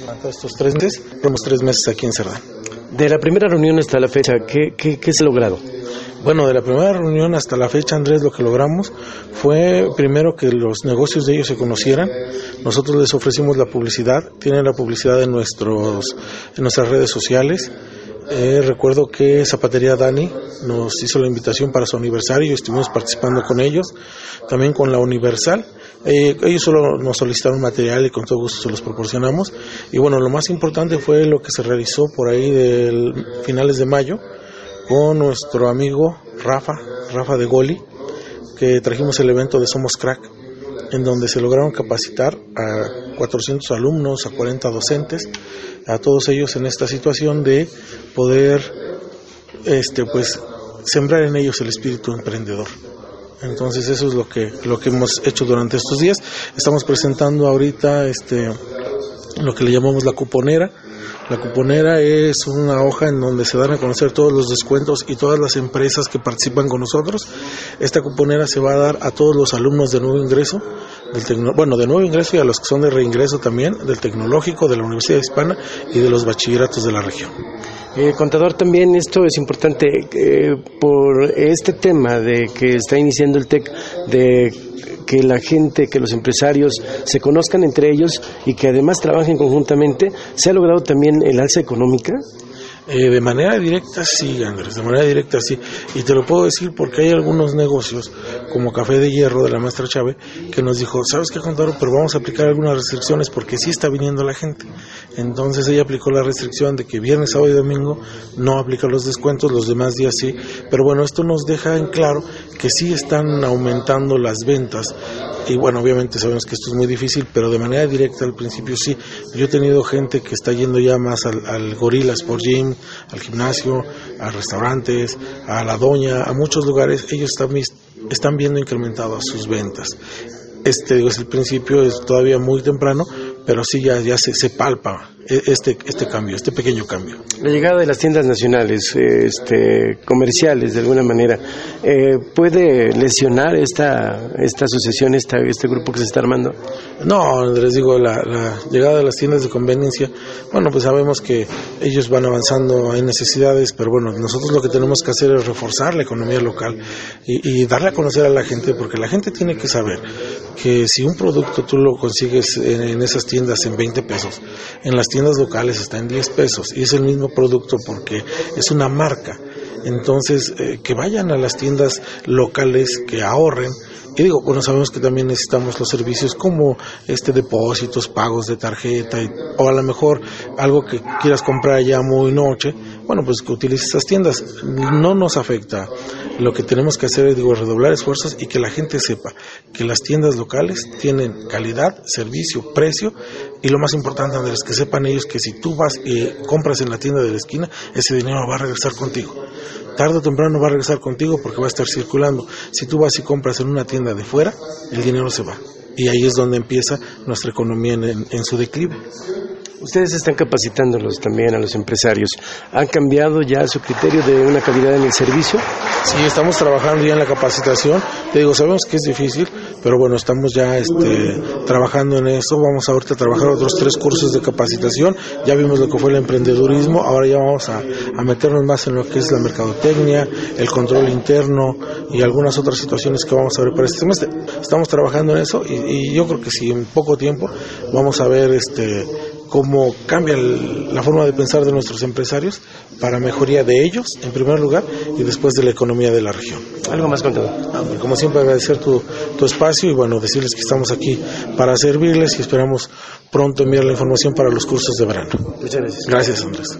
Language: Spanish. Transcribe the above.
Durante estos tres meses, tenemos tres meses aquí en Cerdán. De la primera reunión hasta la fecha, ¿qué, qué, qué se ha logrado? Bueno, de la primera reunión hasta la fecha, Andrés, lo que logramos fue primero que los negocios de ellos se conocieran. Nosotros les ofrecimos la publicidad, tienen la publicidad en, nuestros, en nuestras redes sociales. Eh, recuerdo que Zapatería Dani nos hizo la invitación para su aniversario y estuvimos participando con ellos, también con la Universal. Eh, ellos solo nos solicitaron material y con todo gusto se los proporcionamos. Y bueno, lo más importante fue lo que se realizó por ahí de finales de mayo con nuestro amigo Rafa, Rafa de Goli, que trajimos el evento de Somos Crack, en donde se lograron capacitar a 400 alumnos, a 40 docentes, a todos ellos en esta situación de poder este pues sembrar en ellos el espíritu emprendedor. Entonces eso es lo que lo que hemos hecho durante estos días. Estamos presentando ahorita este lo que le llamamos la cuponera, la cuponera es una hoja en donde se dan a conocer todos los descuentos y todas las empresas que participan con nosotros. Esta cuponera se va a dar a todos los alumnos de nuevo ingreso, del bueno, de nuevo ingreso y a los que son de reingreso también, del tecnológico, de la Universidad Hispana y de los bachilleratos de la región. Eh, contador, también esto es importante eh, por este tema de que está iniciando el TEC de que la gente, que los empresarios se conozcan entre ellos y que además trabajen conjuntamente, se ha logrado también el alza económica. Eh, de manera directa sí, Andrés, de manera directa sí. Y te lo puedo decir porque hay algunos negocios, como Café de Hierro de la maestra Chávez, que nos dijo, ¿sabes qué, contador? Pero vamos a aplicar algunas restricciones porque sí está viniendo la gente. Entonces ella aplicó la restricción de que viernes, sábado y domingo no aplica los descuentos, los demás días sí. Pero bueno, esto nos deja en claro que sí están aumentando las ventas y bueno, obviamente sabemos que esto es muy difícil, pero de manera directa al principio sí. Yo he tenido gente que está yendo ya más al, al Gorilla Sport Gym, al gimnasio, a restaurantes, a la doña, a muchos lugares. Ellos están, están viendo incrementadas sus ventas. Este es el principio, es todavía muy temprano, pero sí ya, ya se, se palpa este, este cambio, este pequeño cambio. La llegada de las tiendas nacionales, este, comerciales de alguna manera, eh, ¿puede lesionar esta, esta asociación, esta, este grupo que se está armando? No, les digo, la, la, llegada de las tiendas de conveniencia, bueno, pues sabemos que ellos van avanzando, hay necesidades, pero bueno, nosotros lo que tenemos que hacer es reforzar la economía local y, y darle a conocer a la gente, porque la gente tiene que saber que si un producto tú lo consigues en, en esas tiendas en 20 pesos, en las tiendas locales está en 10 pesos y es el mismo producto porque es una marca. Entonces, eh, que vayan a las tiendas locales, que ahorren. Y digo, bueno, sabemos que también necesitamos los servicios como este depósitos, pagos de tarjeta, y, o a lo mejor algo que quieras comprar ya muy noche, bueno, pues que utilices esas tiendas. No nos afecta. Lo que tenemos que hacer es, digo, redoblar esfuerzos y que la gente sepa que las tiendas locales tienen calidad, servicio, precio y lo más importante, Andrés, que sepan ellos que si tú vas y compras en la tienda de la esquina, ese dinero va a regresar contigo. Tarde o temprano va a regresar contigo porque va a estar circulando. Si tú vas y compras en una tienda de fuera, el dinero se va. Y ahí es donde empieza nuestra economía en, en, su declive. Ustedes están capacitándolos también a los empresarios. ¿Han cambiado ya su criterio de una calidad en el servicio? Sí, estamos trabajando ya en la capacitación. Te digo, sabemos que es difícil, pero bueno, estamos ya este, trabajando en eso. Vamos ahorita a trabajar otros tres cursos de capacitación. Ya vimos lo que fue el emprendedurismo, ahora ya vamos a, meternos más en lo que es la mercadotecnia, el control interno y algunas otras situaciones que vamos a ver para este semestre. Estamos trabajando en eso y, y yo creo que sí, en poco tiempo vamos a ver este cómo cambia el, la forma de pensar de nuestros empresarios para mejoría de ellos, en primer lugar, y después de la economía de la región. ¿Algo más contado? Ah, como siempre, agradecer tu, tu espacio y bueno, decirles que estamos aquí para servirles y esperamos pronto enviar la información para los cursos de verano. Muchas gracias. Gracias, Andrés.